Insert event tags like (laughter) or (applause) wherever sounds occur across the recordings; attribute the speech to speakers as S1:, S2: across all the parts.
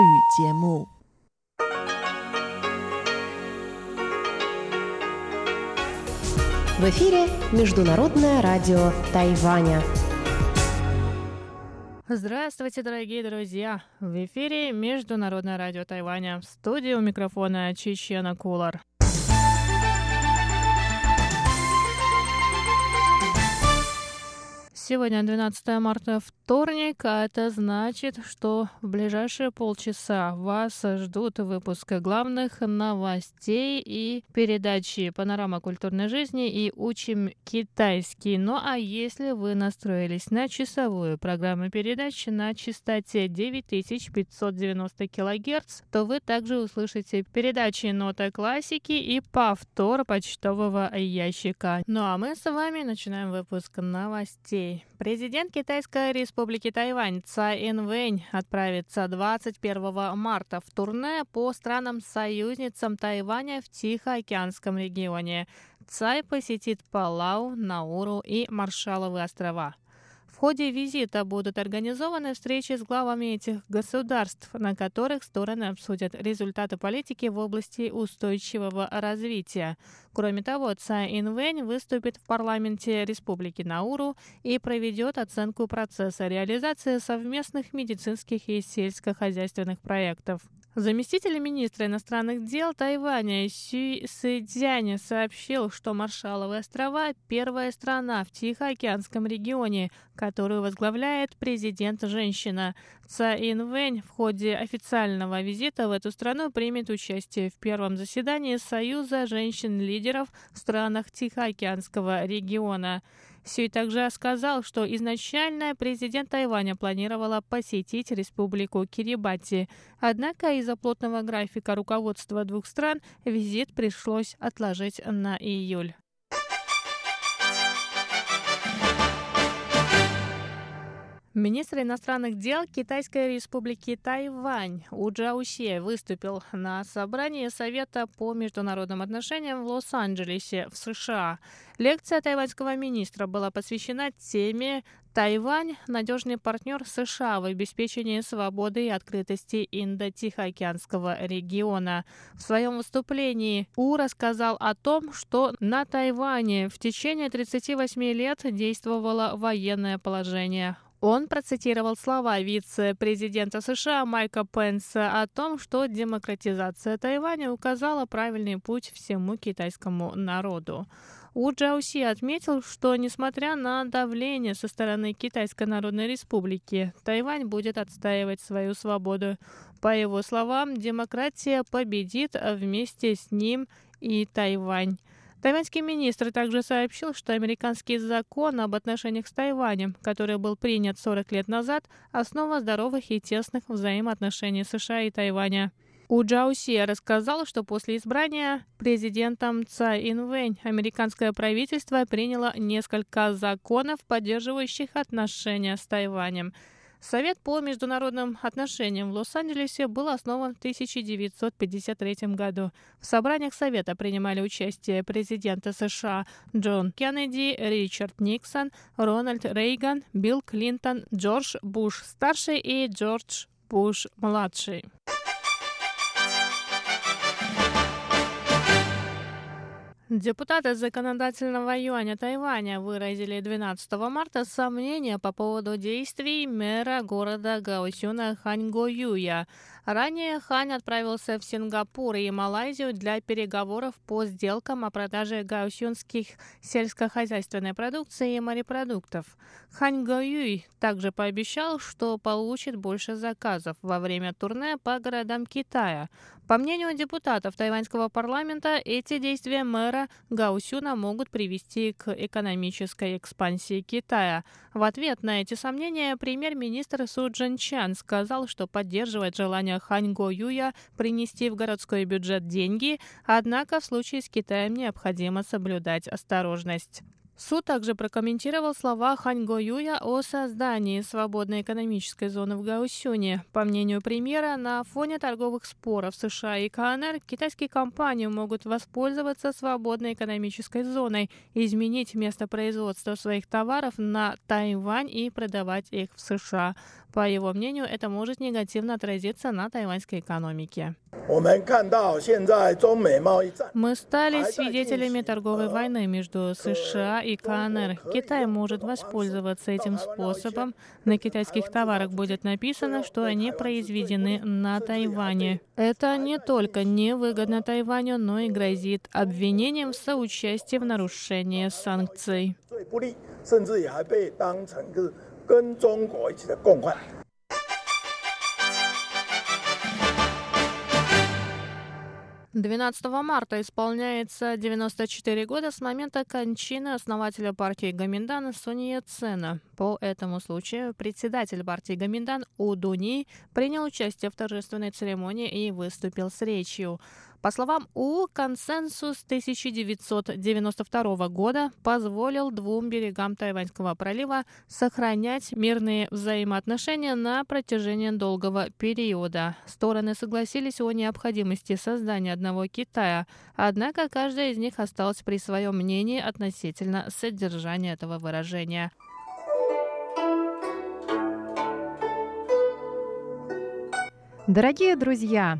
S1: 语节目。В эфире Международное радио Тайваня.
S2: Здравствуйте, дорогие друзья! В эфире Международное радио Тайваня. В студии у микрофона Чечена Кулар. Сегодня 12 марта, вторник, а это значит, что в ближайшие полчаса вас ждут выпуск главных новостей и передачи «Панорама культурной жизни» и «Учим китайский». Ну а если вы настроились на часовую программу передач на частоте 9590 кГц, то вы также услышите передачи «Нота классики» и повтор почтового ящика. Ну а мы с вами начинаем выпуск новостей. Президент Китайской республики Тайвань Цай Инвэнь отправится 21 марта в турне по странам-союзницам Тайваня в Тихоокеанском регионе. Цай посетит Палау, Науру и Маршаловы острова ходе визита будут организованы встречи с главами этих государств, на которых стороны обсудят результаты политики в области устойчивого развития. Кроме того, Цай Инвэнь выступит в парламенте Республики Науру и проведет оценку процесса реализации совместных медицинских и сельскохозяйственных проектов. Заместитель министра иностранных дел Тайваня Сюй Сэцзянь сообщил, что Маршаловы острова – первая страна в Тихоокеанском регионе, которую возглавляет президент-женщина. Цай Инвэнь в ходе официального визита в эту страну примет участие в первом заседании Союза женщин-лидеров в странах Тихоокеанского региона. Сюй также сказал, что изначально президент Тайваня планировала посетить республику Кирибати. Однако из-за плотного графика руководства двух стран визит пришлось отложить на июль. Министр иностранных дел Китайской республики Тайвань У Джаусе выступил на собрании Совета по международным отношениям в Лос-Анджелесе в США. Лекция тайваньского министра была посвящена теме «Тайвань – надежный партнер США в обеспечении свободы и открытости Индо-Тихоокеанского региона». В своем выступлении У рассказал о том, что на Тайване в течение 38 лет действовало военное положение. Он процитировал слова вице-президента США Майка Пенса о том, что демократизация Тайваня указала правильный путь всему китайскому народу. У Джауси отметил, что несмотря на давление со стороны Китайской Народной Республики, Тайвань будет отстаивать свою свободу. По его словам, демократия победит вместе с ним и Тайвань. Тайваньский министр также сообщил, что американский закон об отношениях с Тайванем, который был принят 40 лет назад, основа здоровых и тесных взаимоотношений США и Тайваня. У Джауси рассказал, что после избрания президентом Цай Инвэнь американское правительство приняло несколько законов, поддерживающих отношения с Тайванем. Совет по международным отношениям в Лос-Анджелесе был основан в 1953 году. В собраниях Совета принимали участие президенты США Джон Кеннеди, Ричард Никсон, Рональд Рейган, Билл Клинтон, Джордж Буш-старший и Джордж Буш-младший. Депутаты законодательного юаня Тайваня выразили 12 марта сомнения по поводу действий мэра города Гаосюна Ханьго Юя. Ранее Хань отправился в Сингапур и Малайзию для переговоров по сделкам о продаже гаосюнских сельскохозяйственной продукции и морепродуктов. Хань Го Юй также пообещал, что получит больше заказов во время турне по городам Китая. По мнению депутатов тайваньского парламента, эти действия мэра Гаусюна могут привести к экономической экспансии Китая. В ответ на эти сомнения премьер-министр Су Джин Чан сказал, что поддерживает желание Хань Го Юя принести в городской бюджет деньги, однако в случае с Китаем необходимо соблюдать осторожность. Суд также прокомментировал слова Хань Го Юя о создании свободной экономической зоны в Гаусюне. По мнению премьера, на фоне торговых споров США и КНР китайские компании могут воспользоваться свободной экономической зоной, изменить место производства своих товаров на Тайвань и продавать их в США. По его мнению, это может негативно отразиться на тайваньской экономике. Мы стали свидетелями торговой войны между США и КНР. Китай может воспользоваться этим способом. На китайских товарах будет написано, что они произведены на Тайване. Это не только невыгодно Тайваню, но и грозит обвинением в соучастии в нарушении санкций. 跟中国一起的共患。 12 марта исполняется 94 года с момента кончины основателя партии Гаминдан Сунья Цена. По этому случаю председатель партии Гаминдан Удуни принял участие в торжественной церемонии и выступил с речью. По словам У, консенсус 1992 года позволил двум берегам Тайваньского пролива сохранять мирные взаимоотношения на протяжении долгого периода. Стороны согласились о необходимости создания одного Китая, однако каждая из них осталась при своем мнении относительно содержания этого выражения.
S1: Дорогие друзья,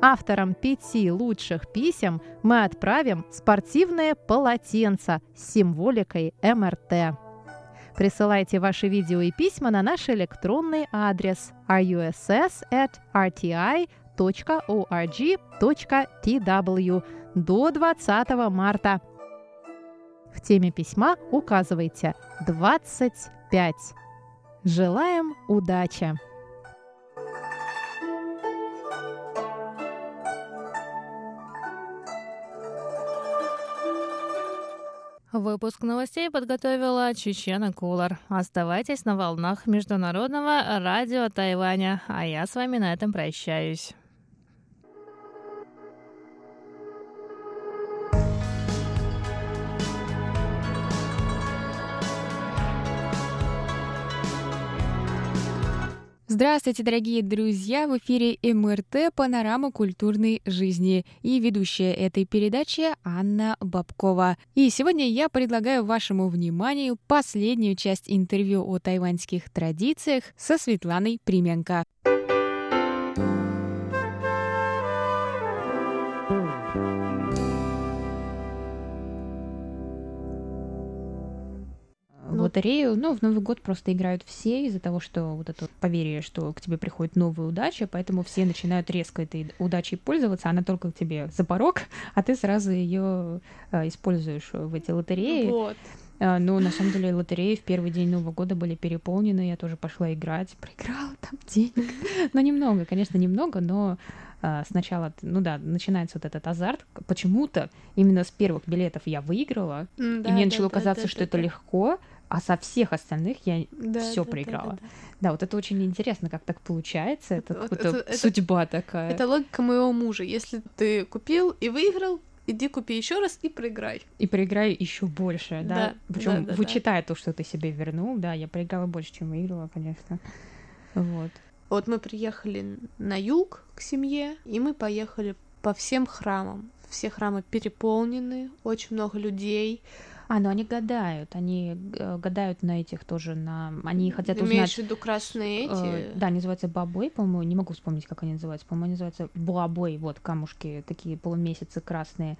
S1: Авторам пяти лучших писем мы отправим спортивное полотенце с символикой МРТ. Присылайте ваши видео и письма на наш электронный адрес russ@rti.org.tw до 20 марта. В теме письма указывайте 25. Желаем удачи!
S2: Выпуск новостей подготовила Чечена Кулар. Оставайтесь на волнах Международного радио Тайваня, а я с вами на этом прощаюсь.
S3: Здравствуйте, дорогие друзья! В эфире МРТ «Панорама культурной жизни» и ведущая этой передачи Анна Бабкова. И сегодня я предлагаю вашему вниманию последнюю часть интервью о тайваньских традициях со Светланой Применко. Лотерею, ну, в Новый год просто играют все из-за того, что вот это поверие, что к тебе приходит новая удача, поэтому все начинают резко этой удачей пользоваться, она только к тебе за порог, (laughs) а ты сразу ее э, используешь в эти лотереи. Вот. Но на самом деле лотереи в первый день Нового года были переполнены, я тоже пошла играть, проиграла там денег. (laughs) Но немного, конечно, немного, но uh, сначала, ну да, начинается вот этот азарт. Почему-то именно с первых билетов я выиграла, да, и мне начало да, казаться, да, что да, это да. легко, а со всех остальных я да, все да, проиграла. Да, да, да. да, вот это очень интересно, как так получается. Это, это, это, это судьба такая.
S4: Это логика моего мужа. Если ты купил и выиграл, иди купи еще раз и проиграй.
S3: И проиграй еще больше, да. да Причем да, да, вычитая да. то, что ты себе вернул, да, я проиграла больше, чем выиграла, конечно. Вот.
S4: Вот мы приехали на юг к семье, и мы поехали по всем храмам. Все храмы переполнены, очень много людей
S3: А, ну они гадают, они э, гадают на этих тоже, на... Они хотят
S4: Ты
S3: узнать...
S4: имеешь в виду красные эти?
S3: Э, да, они называются бабой, по-моему, не могу вспомнить, как они называются. По-моему, они называются буабой, вот, камушки, такие полумесяцы красные.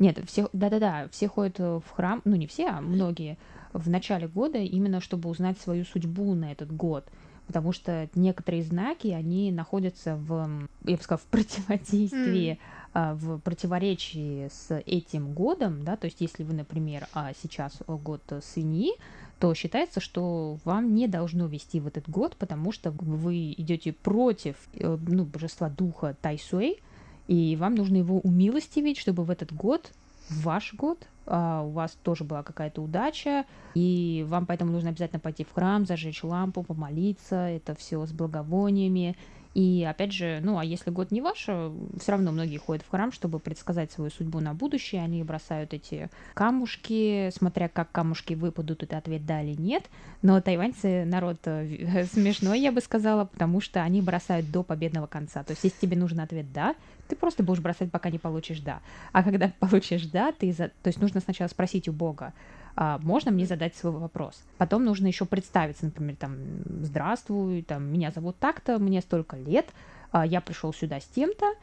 S3: Нет, все, да-да-да, все ходят в храм, ну не все, а многие, в начале года именно чтобы узнать свою судьбу на этот год. Потому что некоторые знаки, они находятся в, я бы сказала, в противодействии, mm. В противоречии с этим годом, да, то есть если вы, например, а, сейчас год свиньи, то считается, что вам не должно вести в этот год, потому что вы идете против э, ну, божества духа Тайсуэй, и вам нужно его умилостивить, чтобы в этот год, ваш год, а, у вас тоже была какая-то удача, и вам поэтому нужно обязательно пойти в храм, зажечь лампу, помолиться, это все с благовониями, и опять же, ну а если год не ваш, э, все равно многие ходят в храм, чтобы предсказать свою судьбу на будущее. Они бросают эти камушки, смотря как камушки выпадут, это ответ да или нет. Но тайваньцы народ э, смешной, я бы сказала, потому что они бросают до победного конца. То есть, если тебе нужен ответ да, ты просто будешь бросать, пока не получишь да. А когда (laughs) получишь да, ты за... то есть нужно сначала спросить у Бога, можно мне задать свой вопрос. Потом нужно еще представиться, например, там, здравствуй, там, меня зовут так-то, мне столько лет, а, я пришел сюда с тем-то,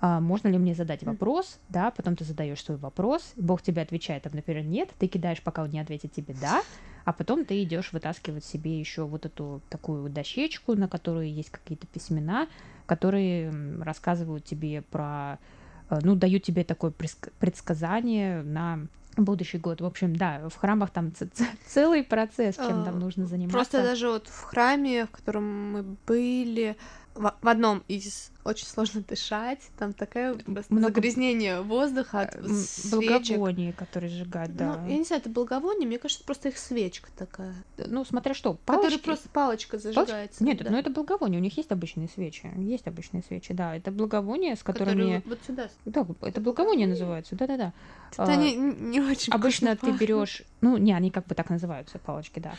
S3: а, можно ли мне задать вопрос, да, потом ты задаешь свой вопрос, Бог тебе отвечает, там, например, нет, ты кидаешь, пока он не ответит тебе да, а потом ты идешь вытаскивать себе еще вот эту такую вот дощечку, на которой есть какие-то письмена, которые рассказывают тебе про, э, ну, дают тебе такое предсказание на будущий год. В общем, да, в храмах там целый процесс, чем там а, нужно заниматься.
S4: Просто даже вот в храме, в котором мы были, в, в одном из очень сложно дышать, там такое Много... загрязнение воздуха от
S3: свечек. Благовоние, которые сжигают, да.
S4: Ну, я не знаю, это благовоние, мне кажется, просто их свечка такая.
S3: Ну, смотря что,
S4: палочки... Которая просто палочка зажигается.
S3: Палочка? Нет, да. ну это благовоние, у них есть обычные свечи, есть обычные свечи, да, это благовоние, с которыми... Которые
S4: вот сюда.
S3: Да, это благовоние называется, да-да-да.
S4: Это а, они не очень
S3: Обычно ты берешь, ну, не, они как бы так называются, палочки, да.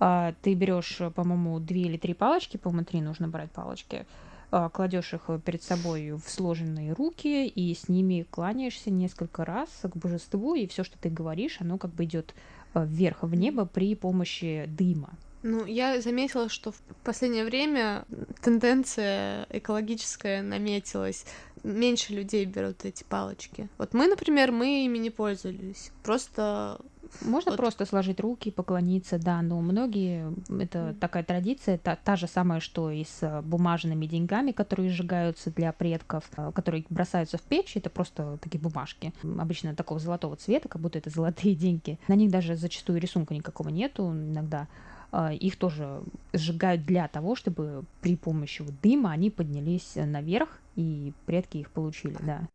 S3: А, ты берешь, по-моему, две или три палочки, по-моему, три нужно брать палочки, кладешь их перед собой в сложенные руки и с ними кланяешься несколько раз к божеству, и все, что ты говоришь, оно как бы идет а, вверх в небо при помощи дыма.
S4: Ну, я заметила, что в последнее время тенденция экологическая наметилась. Меньше людей берут эти палочки. Вот мы, например, мы ими не пользовались. Просто
S3: можно вот. просто сложить руки, поклониться, да, но многие, это такая традиция, та, та же самая, что и с э, бумажными деньгами, которые сжигаются для предков, э, которые бросаются в печь, это просто такие бумажки, обычно такого золотого цвета, как будто это золотые (laughs) деньги. На них даже зачастую рисунка никакого нету иногда. Э, их тоже сжигают для того, чтобы при помощи дыма они поднялись наверх, и предки их получили, да.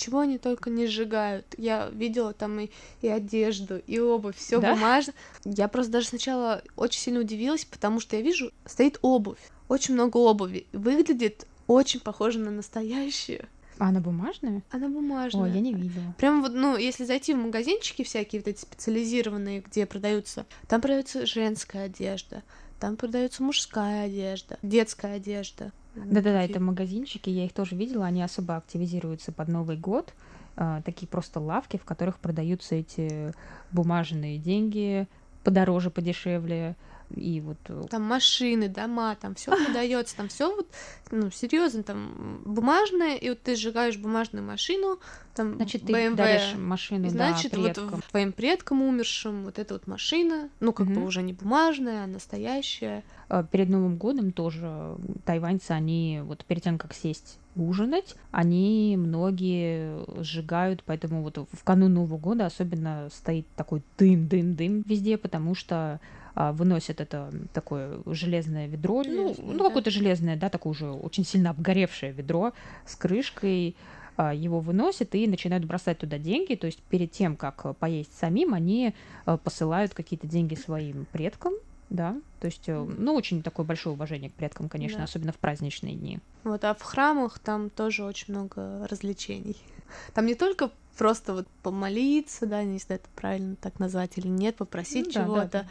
S4: Чего они только не сжигают. Я видела там и, и одежду, и обувь, все да? бумажно. Я просто даже сначала очень сильно удивилась, потому что я вижу, стоит обувь, очень много обуви. Выглядит очень похоже на настоящую.
S3: А она бумажная?
S4: Она бумажная.
S3: Ой, я не видела.
S4: Прям вот, ну, если зайти в магазинчики всякие, вот эти специализированные, где продаются, там продается женская одежда, там продается мужская одежда, детская одежда.
S3: Да-да-да, это магазинчики, я их тоже видела, они особо активизируются под Новый год. А, такие просто лавки, в которых продаются эти бумажные деньги подороже, подешевле и вот... Э,
S4: там машины, дома, там все продается, там все вот, ну, серьезно, там бумажное, и вот ты сжигаешь бумажную машину, там
S3: Значит, ты BMW, даришь машину, и,
S4: значит,
S3: да, предкам.
S4: вот твоим предкам умершим вот эта вот машина, ну, как угу. бы уже не бумажная, а настоящая.
S3: А, перед Новым годом тоже тайваньцы, они вот перед тем, как сесть ужинать, они многие сжигают, поэтому вот в канун Нового года особенно стоит такой дым-дым-дым везде, потому что а, выносят это такое железное ведро, ну, ну какое-то железное, да, такое уже очень сильно обгоревшее ведро с крышкой, а, его выносят и начинают бросать туда деньги. То есть перед тем, как поесть самим, они а, посылают какие-то деньги своим предкам, да, то есть, э, ну, очень такое большое уважение к предкам, конечно, да. особенно в праздничные дни.
S4: Вот, а в храмах там тоже очень много развлечений. Там не только просто вот помолиться, да, не знаю, это правильно так назвать или нет, попросить ну, чего-то, да, да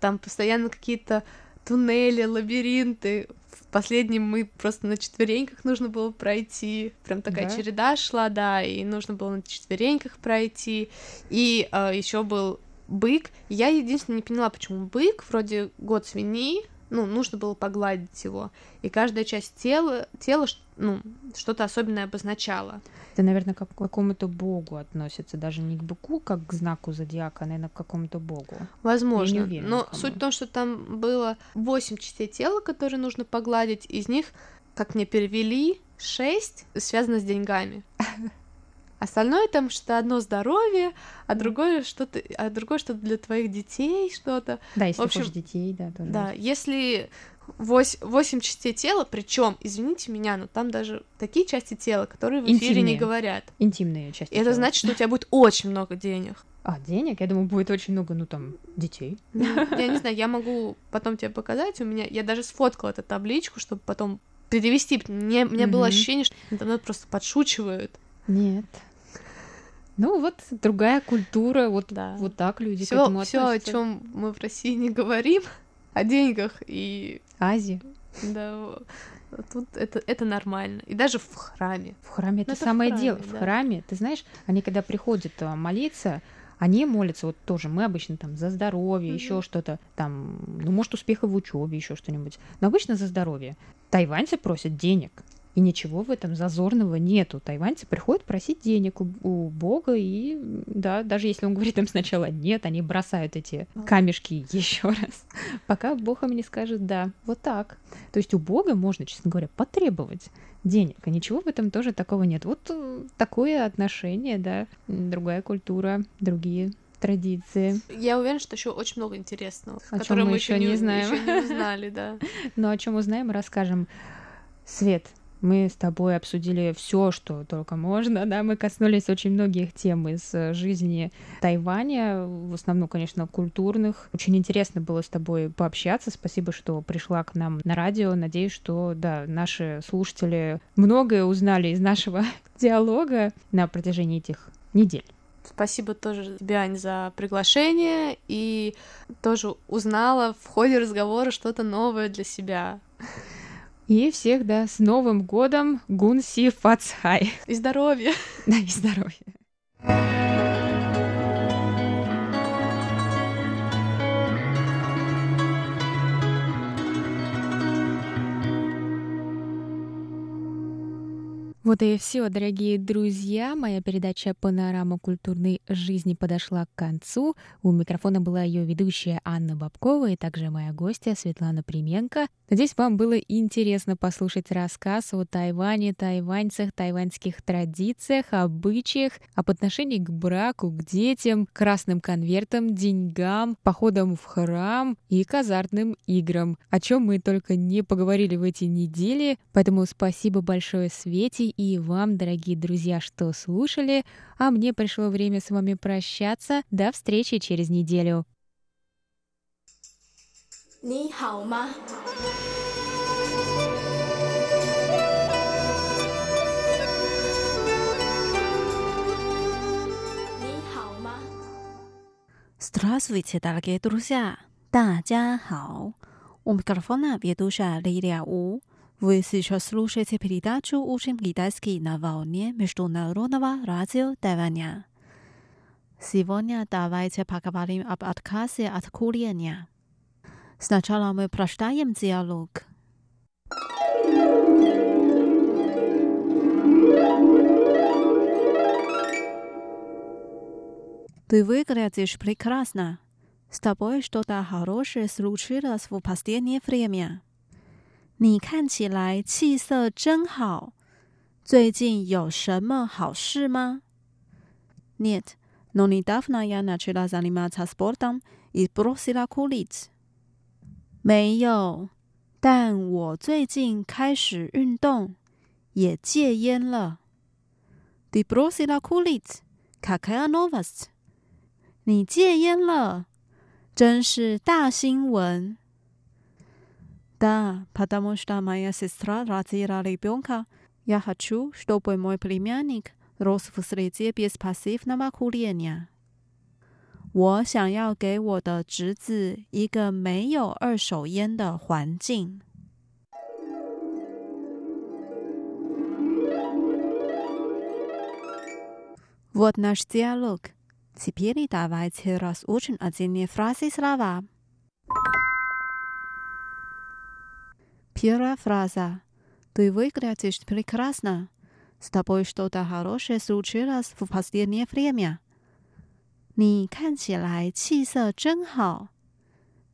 S4: там постоянно какие-то туннели, лабиринты. В последнем мы просто на четвереньках нужно было пройти. Прям такая да? череда шла, да, и нужно было на четвереньках пройти. И э, еще был бык. Я единственное не поняла, почему бык, вроде год свиньи, ну, нужно было погладить его. И каждая часть тела, тела ну, что-то особенное обозначала.
S3: Это, наверное, как к какому-то богу относится, даже не к быку, как к знаку зодиака, а, наверное, к какому-то богу.
S4: Возможно. Уверена, Но кому. суть в том, что там было 8 частей тела, которые нужно погладить. Из них, как мне перевели, 6 связано с деньгами. Остальное там что одно здоровье, а другое что-то, а другое что-то для твоих детей, что-то.
S3: Да, если в общем, хочешь детей, да, тоже.
S4: Да, если восемь, восемь частей тела, причем, извините меня, но там даже такие части тела, которые в эфире не говорят.
S3: Интимные части.
S4: И это
S3: тела.
S4: значит, что у тебя будет очень много денег.
S3: А, денег? Я думаю, будет очень много, ну, там, детей.
S4: Ну, я не знаю, я могу потом тебе показать. У меня, я даже сфоткала эту табличку, чтобы потом перевести. Мне, мне было ощущение, что интернет просто подшучивают.
S3: Нет. Ну вот другая культура, вот, да. вот так люди
S4: все, Все, о чем мы в России не говорим, о деньгах и...
S3: Азии.
S4: Да, тут это, это нормально. И даже в храме.
S3: В храме это, ну, это самое храме, дело. Да. В храме, ты знаешь, они когда приходят а, молиться, они молятся, вот тоже мы обычно там за здоровье, mm-hmm. еще что-то, там, ну, может, успеха в учебе, еще что-нибудь. Но обычно за здоровье. Тайваньцы просят денег. И ничего в этом зазорного нету. Тайваньцы приходят просить денег у, у Бога, и да, даже если он говорит им сначала нет, они бросают эти камешки (laughs) еще раз, пока Бог им не скажет да. Вот так. То есть у Бога можно, честно говоря, потребовать денег, и ничего в этом тоже такого нет. Вот э, такое отношение, да, другая культура, другие традиции.
S4: Я уверена, что еще очень много интересного, о чем мы еще не знаем. Еще не узнали, да. (laughs)
S3: Но о чем узнаем, расскажем. Свет, мы с тобой обсудили все, что только можно, да, мы коснулись очень многих тем из э, жизни Тайваня, в основном, конечно, культурных. Очень интересно было с тобой пообщаться. Спасибо, что пришла к нам на радио. Надеюсь, что, да, наши слушатели многое узнали из нашего (laughs) диалога на протяжении этих недель.
S4: Спасибо тоже тебе, Ань, за приглашение и тоже узнала в ходе разговора что-то новое для себя.
S3: И всех, да, с Новым годом, Гунси Фацхай.
S4: И здоровья.
S3: Да, и здоровья. Вот и все, дорогие друзья. Моя передача «Панорама культурной жизни» подошла к концу. У микрофона была ее ведущая Анна Бабкова и также моя гостья Светлана Применко. Надеюсь, вам было интересно послушать рассказ о Тайване, тайваньцах, тайваньских традициях, обычаях, об отношении к браку, к детям, красным конвертам, деньгам, походам в храм и казартным играм, о чем мы только не поговорили в эти недели. Поэтому спасибо большое Свете и вам, дорогие друзья, что слушали, а мне пришло время с вами прощаться. До встречи через неделю. 你好吗？你好吗？Здравствуйте, дорогие друзья! 大家好! У микрофона ведущая Лилия У. Вы сейчас слушаете передачу «Учим китайский на волне Международного радио Тайваня». Сегодня давайте поговорим об отказе от курения. Сначала мы прочитаем диалог. Ты выглядишь прекрасно. С тобой что-то хорошее случилось в последнее время. 你看起来气色真好，最近有什么好事吗？Нет, но недавно я начала заниматься спортом и бросила курить. 没有，但我最近开始运动，也戒烟了。Ты бросила курить? Какая новость? 你戒烟了，真是大新闻 ！Да, потому что моя сестра родила ребенка. Я хочу, чтобы мой племянник рос в среде без пассивного курения.
S5: 我想要给我的侄子一个没有二手烟的环境。Вот наш диалог. Теперь давайте разучим отдельные фразы и слова. Первая фраза. Ты выглядишь прекрасно. С тобой что-то хорошее случилось в последнее время. 你看起来气色真好。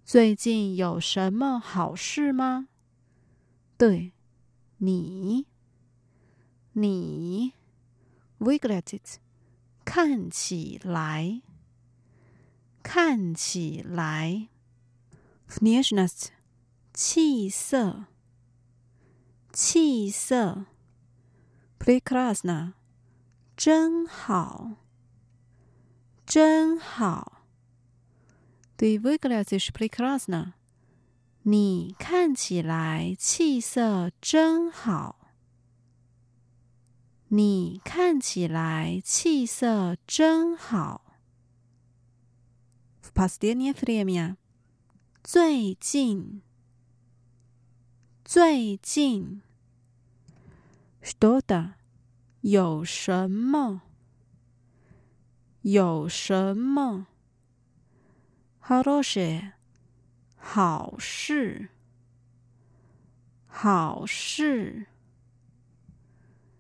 S5: 最近有什么好事吗？对，你，你，выглядит，看起来，看起来，внешность，气色， 气色，прекрасно，真好。真好，Ты выглядишь прекрасно。你看起来气色真好。你看起来气色真好。В последнее время，最近， 最近，Что-то，有什么？有什么？好事，好事，好事。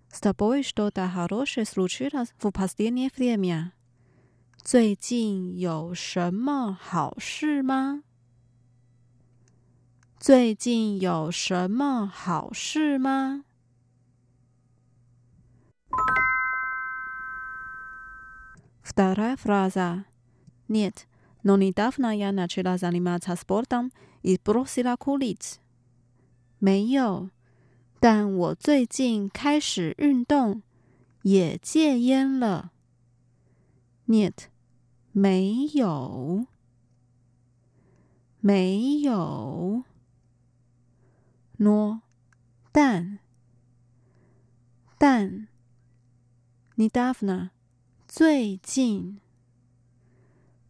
S5: С тобой что-то хорошее случилось в последнее время？最近有什么好事吗？ 最近有什么好事吗？Вторая фраза. Нет, но недавно я начала заниматься спортом и бросила курить. 没有，但我最近开始运动，也戒烟了。Нет，没有，没有。 诺但但你 d a f n a 最近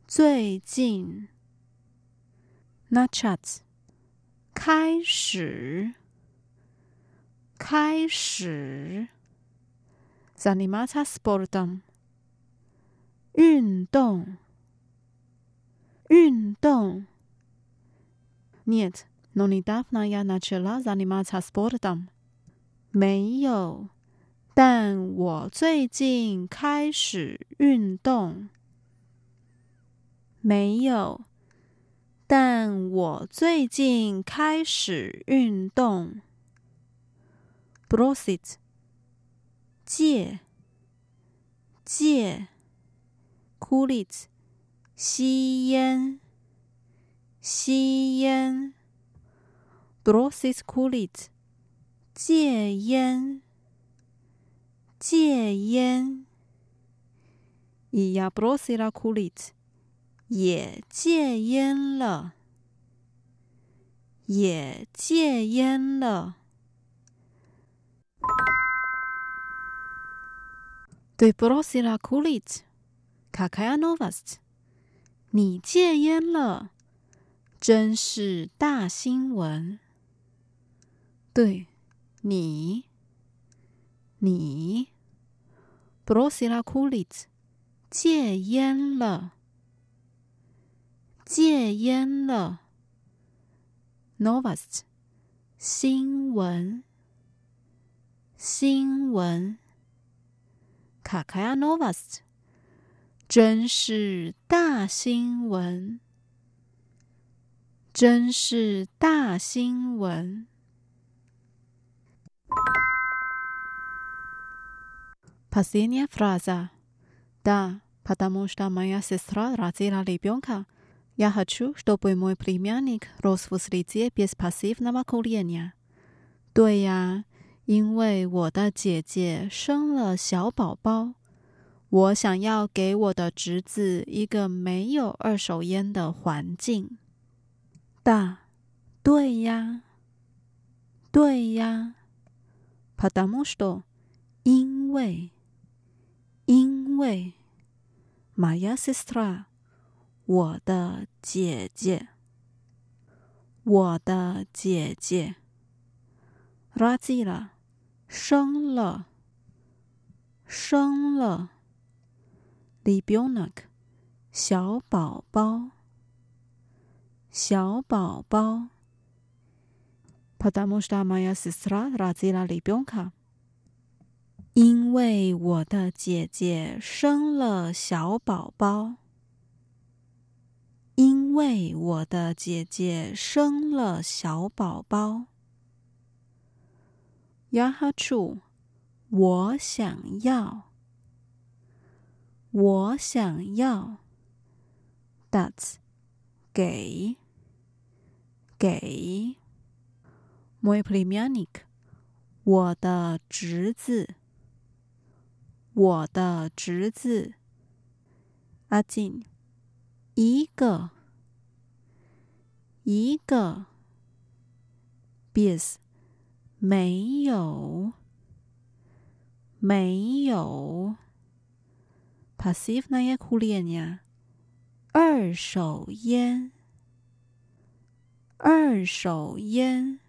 S5: 最近 n a c 开始开始 z a n i m a t a s p o r t u m 运动运动 n e t но недавно я начала заниматься спортом，没有。但我最近开始运动，没有。但我最近开始运动。Brossit，戒，戒。Kulit，吸烟，吸烟。 grosses coolit，戒烟，戒烟。Ia brosila coolit，也戒烟了，也戒烟了。对 brosila cool it 卡卡呀 novast，你戒烟了，真是大新闻。对，你。你，brosila kulit，戒烟了，戒烟了。Novast，新闻，新闻。卡卡亚 Novast，真是大新闻，真是大新闻。Последняя фраза. Да, потому что моя сестра родила ребенка. Я хочу, чтобы мой племянник рос в среде без пассивного курения. 对呀，因为我的姐姐生了小宝宝，我想要给我的侄子一个没有二手烟的环境。大，对呀，对呀。Потому что，因为。 因为，mya sestra，我的姐姐，我的姐姐，raziła，生了，生了，libunek，小宝宝，小宝宝，patamushda mya sestra, raziła libunek。因为我的姐姐生了小宝宝，因为我的姐姐生了小宝宝。呀哈处，我想要，我想要。That's 给给。Moj p l e m i a n i k 我的侄子。我的侄子。阿进，一个。一个。Bis，没有。没有，passive 那也苦练呀。二手烟，二手烟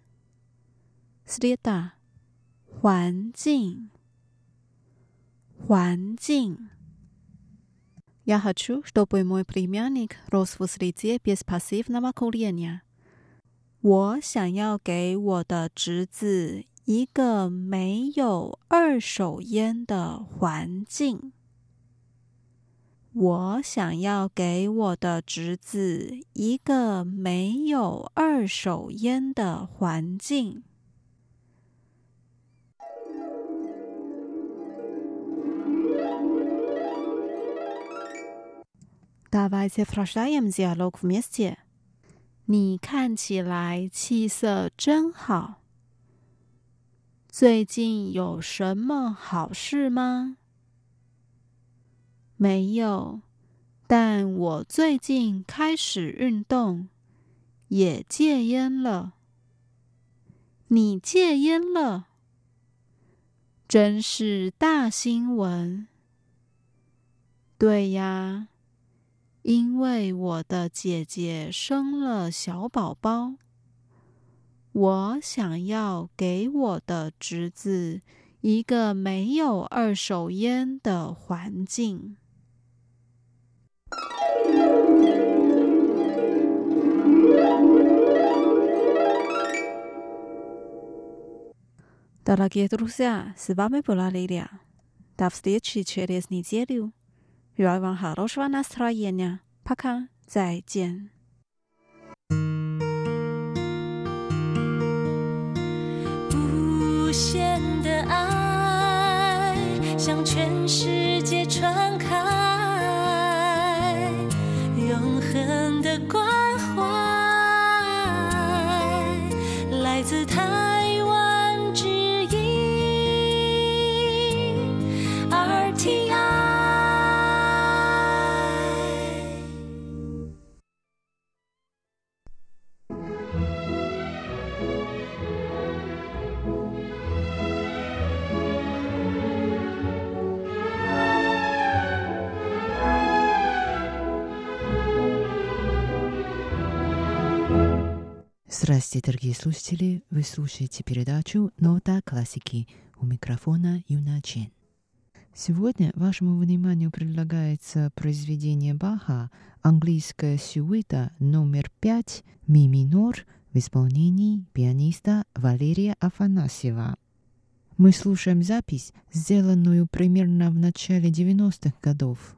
S5: ，steta 环境。环境。Я хочу, чтобы мой племянник рос в среде без пассивного курения。我想要给我的侄子一个没有二手烟的环境。我想要给我的侄子一个没有二手烟的环境。 Давайте прочитаем диалог вместе。你看起来气色真好。最近有什么好事吗？没有，但我最近开始运动，也戒烟了。你戒烟了，真是大新闻。对呀， 因为我的姐姐生了小宝宝，我想要给我的侄子一个没有二手烟的环境。Дорогие друзья, с вами была Лилия. До встречи через неделю. Желаю вам хорошего настроения. Пока. 再见。无限的爱向全世界传开，永恒的关 Здравствуйте, дорогие слушатели! Вы слушаете передачу «Нота классики» у микрофона Юна Чен. Сегодня вашему вниманию предлагается произведение Баха «Английская сюита номер 5 ми минор» в исполнении пианиста Валерия Афанасьева. Мы слушаем запись, сделанную примерно в начале 90-х годов.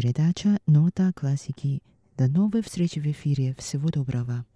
S6: передача «Нота классики». До новой встречи в эфире. Всего доброго.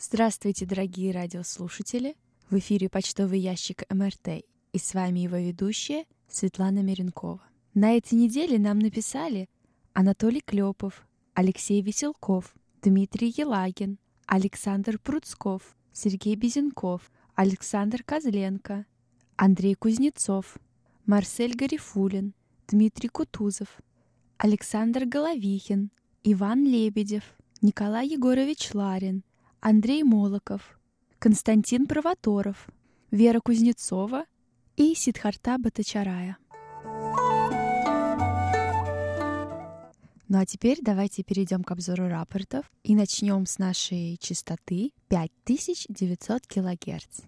S7: Здравствуйте, дорогие радиослушатели! В эфире почтовый ящик МРТ и с вами его ведущая Светлана Меренкова. На этой неделе нам написали Анатолий Клепов, Алексей Веселков, Дмитрий Елагин, Александр Пруцков, Сергей Безенков, Александр Козленко, Андрей Кузнецов, Марсель Гарифулин, Дмитрий Кутузов, Александр Головихин, Иван Лебедев, Николай Егорович Ларин, Андрей Молоков, Константин Провоторов, Вера Кузнецова и Сидхарта Батачарая. Ну а теперь давайте перейдем к обзору рапортов и начнем с нашей частоты 5900 кГц.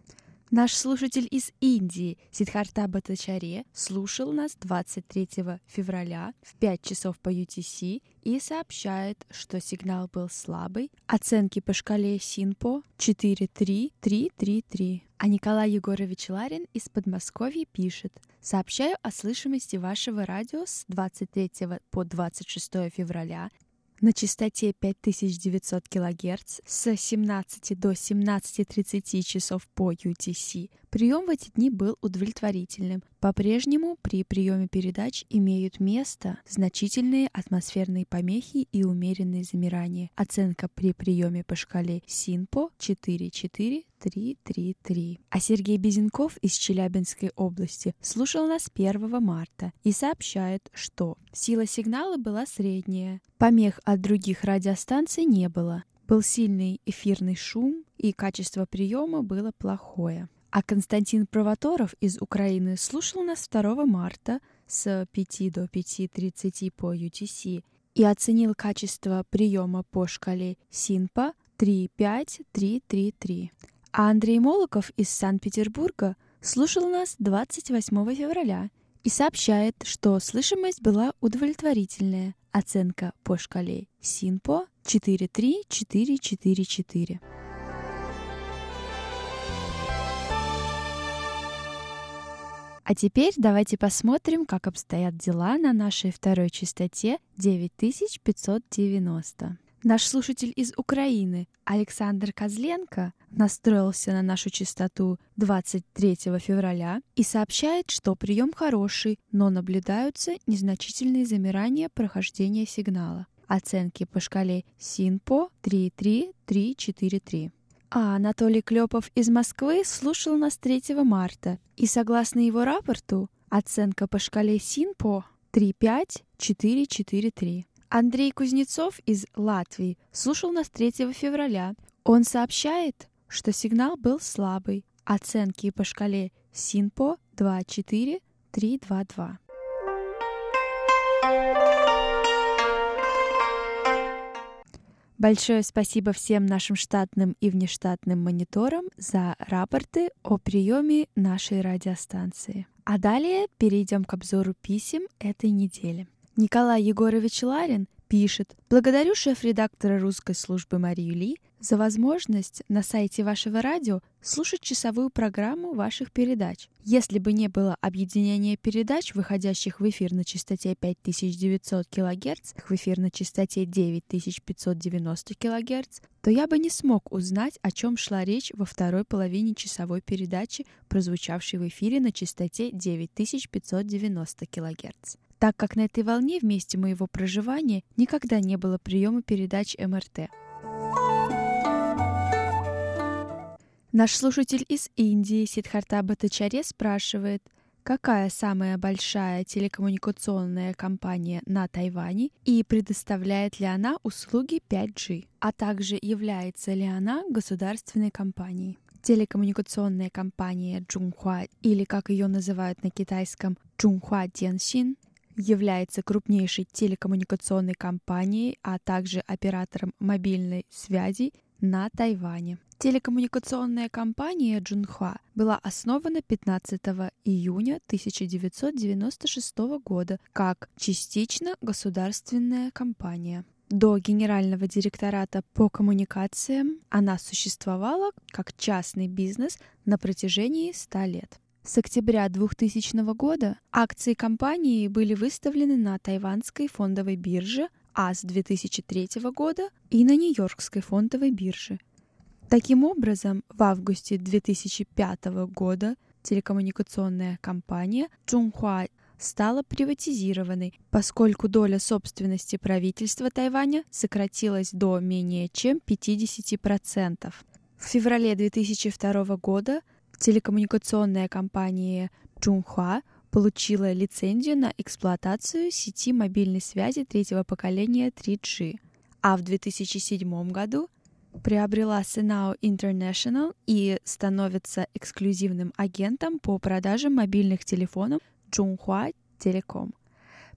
S7: Наш слушатель из Индии Сидхарта Батачаре слушал нас 23 февраля в 5 часов по UTC и сообщает, что сигнал был слабый. Оценки по шкале Синпо 43333. А Николай Егорович Ларин из Подмосковья пишет. Сообщаю о слышимости вашего радио с 23 по 26 февраля на частоте 5900 кГц с 17 до 17.30 часов по UTC. Прием в эти дни был удовлетворительным. По-прежнему при приеме передач имеют место значительные атмосферные помехи и умеренные замирания. Оценка при приеме по шкале СИНПО 44333. А Сергей Безенков из Челябинской области слушал нас 1 марта и сообщает, что сила сигнала была средняя. Помех от других радиостанций не было. Был сильный эфирный шум, и качество приема было плохое. А Константин Провоторов из Украины слушал нас 2 марта с 5 до 5.30 по UTC и оценил качество приема по шкале СИНПа 35333. А Андрей Молоков из Санкт-Петербурга слушал нас 28 февраля и сообщает, что слышимость была удовлетворительная. Оценка по шкале СИНПО 43444. А теперь давайте посмотрим, как обстоят дела на нашей второй частоте 9590. Наш слушатель из Украины Александр Козленко настроился на нашу частоту 23 февраля и сообщает, что прием хороший, но наблюдаются незначительные замирания прохождения сигнала. Оценки по шкале СИНПО 33343. А Анатолий Клепов из Москвы слушал нас 3 марта, и согласно его рапорту, оценка по шкале СИНПО 35443. Андрей Кузнецов из Латвии слушал нас 3 февраля. Он сообщает, что сигнал был слабый. Оценки по шкале СИНПО 24322. Большое спасибо всем нашим штатным и внештатным мониторам за рапорты о приеме нашей радиостанции. А далее перейдем к обзору писем этой недели. Николай Егорович Ларин пишет «Благодарю шеф-редактора русской службы Марию Ли за возможность на сайте вашего радио слушать часовую программу ваших передач. Если бы не было объединения передач, выходящих в эфир на частоте 5900 кГц, в эфир на частоте 9590 кГц, то я бы не смог узнать, о чем шла речь во второй половине часовой передачи, прозвучавшей в эфире на частоте 9590 кГц так как на этой волне в месте моего проживания никогда не было приема передач МРТ. Наш слушатель из Индии Сидхарта Батачаре спрашивает, какая самая большая телекоммуникационная компания на Тайване и предоставляет ли она услуги 5G, а также является ли она государственной компанией. Телекоммуникационная компания Чжунхуа, или как ее называют на китайском Чжунхуа Денсин, является крупнейшей телекоммуникационной компанией, а также оператором мобильной связи на Тайване. Телекоммуникационная компания Джунхуа была основана 15 июня 1996 года как частично государственная компания. До Генерального директората по коммуникациям она существовала как частный бизнес на протяжении 100 лет. С октября 2000 года акции компании были выставлены на тайванской фондовой бирже, а с 2003 года и на Нью-Йоркской фондовой бирже. Таким образом, в августе 2005 года телекоммуникационная компания Чунхуа стала приватизированной, поскольку доля собственности правительства Тайваня сократилась до менее чем 50%. В феврале 2002 года телекоммуникационная компания Чунхуа получила лицензию на эксплуатацию сети мобильной связи третьего поколения 3G, а в 2007 году приобрела Senao International и становится эксклюзивным агентом по продаже мобильных телефонов Chunghua Telecom.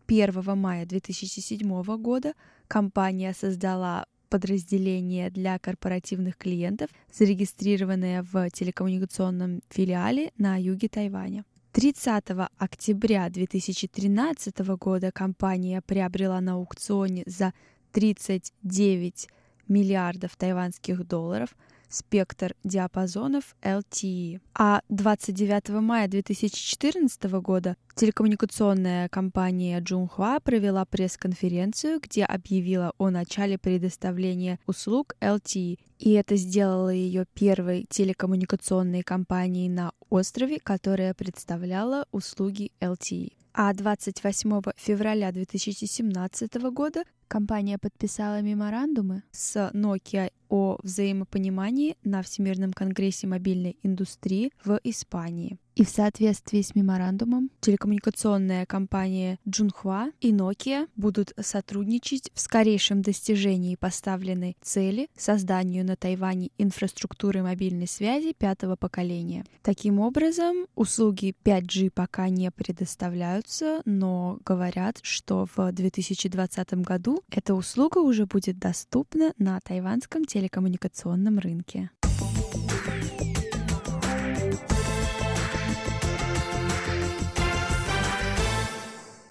S7: 1 мая 2007 года компания создала подразделение для корпоративных клиентов, зарегистрированное в телекоммуникационном филиале на юге Тайваня. 30 октября 2013 года компания приобрела на аукционе за 39 миллиардов тайваньских долларов спектр диапазонов LTE. А 29 мая 2014 года телекоммуникационная компания Джунхуа провела пресс-конференцию, где объявила о начале предоставления услуг LTE. И это сделало ее первой телекоммуникационной компанией на острове, которая представляла услуги LTE. А 28 февраля 2017 года компания подписала меморандумы с Nokia о взаимопонимании на Всемирном конгрессе мобильной индустрии в Испании. И в соответствии с меморандумом телекоммуникационная компания Джунхуа и Nokia будут сотрудничать в скорейшем достижении поставленной цели созданию на Тайване инфраструктуры мобильной связи пятого поколения. Таким образом, услуги 5G пока не предоставляются, но говорят, что в 2020 году эта услуга уже будет доступна на тайванском телекоммуникационном рынке.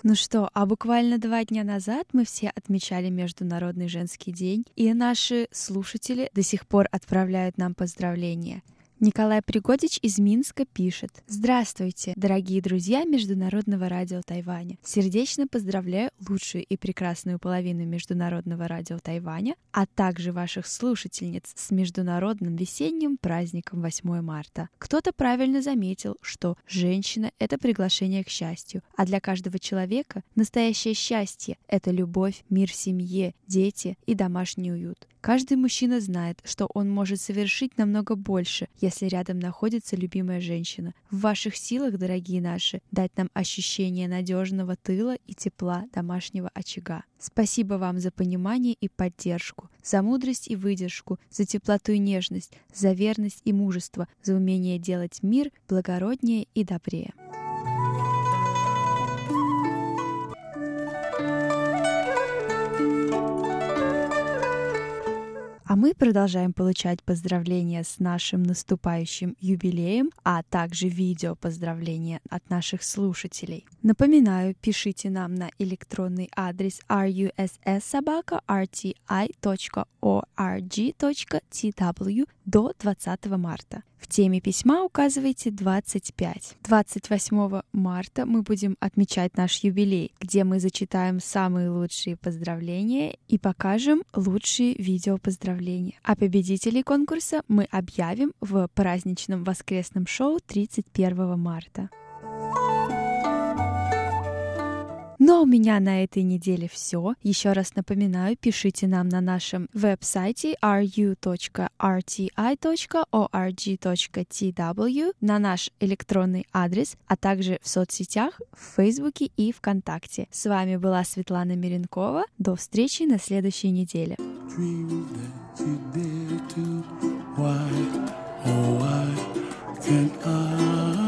S7: Ну что, а буквально два дня назад мы все отмечали Международный женский день, и наши слушатели до сих пор отправляют нам поздравления — Николай Пригодич из Минска пишет. Здравствуйте, дорогие друзья Международного радио Тайваня. Сердечно поздравляю лучшую и прекрасную половину Международного радио Тайваня, а также ваших слушательниц с Международным весенним праздником 8 марта. Кто-то правильно заметил, что женщина — это приглашение к счастью, а для каждого человека настоящее счастье — это любовь, мир в семье, дети и домашний уют. Каждый мужчина знает, что он может совершить намного больше, если рядом находится любимая женщина. В ваших силах, дорогие наши, дать нам ощущение надежного тыла и тепла домашнего очага. Спасибо вам за понимание и поддержку, за мудрость и выдержку, за теплоту и нежность, за верность и мужество, за умение делать мир благороднее и добрее. Мы продолжаем получать поздравления с нашим наступающим юбилеем, а также видео поздравления от наших слушателей. Напоминаю, пишите нам на электронный адрес russsobaka.rti.org.tw до 20 марта. В теме письма указывайте 25. 28 марта мы будем отмечать наш юбилей, где мы зачитаем самые лучшие поздравления и покажем лучшие видео поздравления. А победителей конкурса мы объявим в праздничном воскресном шоу 31 марта. А у меня на этой неделе все. Еще раз напоминаю, пишите нам на нашем веб-сайте ru.rti.org.tw на наш электронный адрес, а также в соцсетях, в Фейсбуке и ВКонтакте. С вами была Светлана Миренкова. До встречи на следующей неделе. Can't I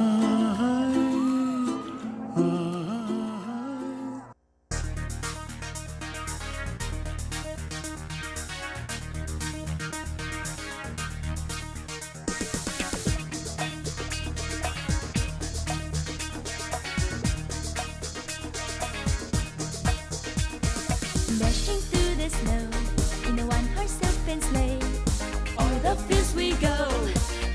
S8: and sleigh. On the fields we go,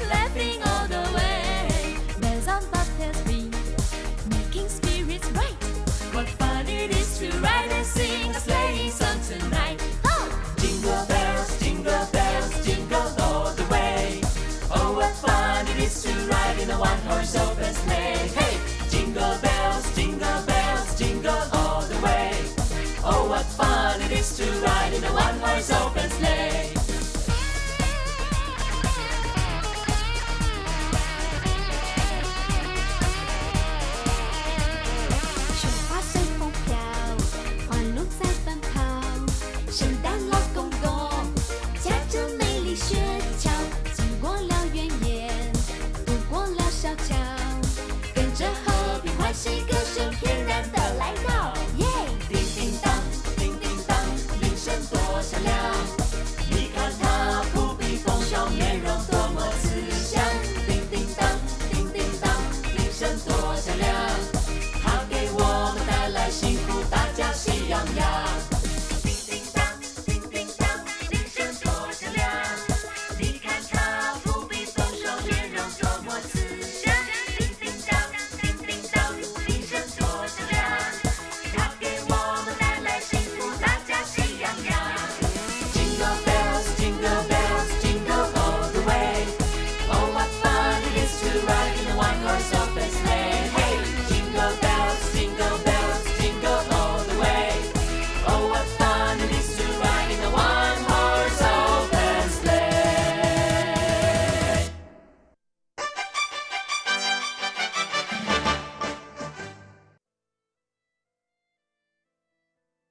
S8: laughing all the way. Bells on bobtails ring, making spirits bright. What fun it is to ride and sing a sleighing song tonight. Oh! Jingle bells, jingle bells, jingle all the way. Oh, what fun it is to ride in a one-horse open sleigh. Hey! Jingle bells, jingle bells, jingle all the way. Oh, what fun it is to ride in a one-horse open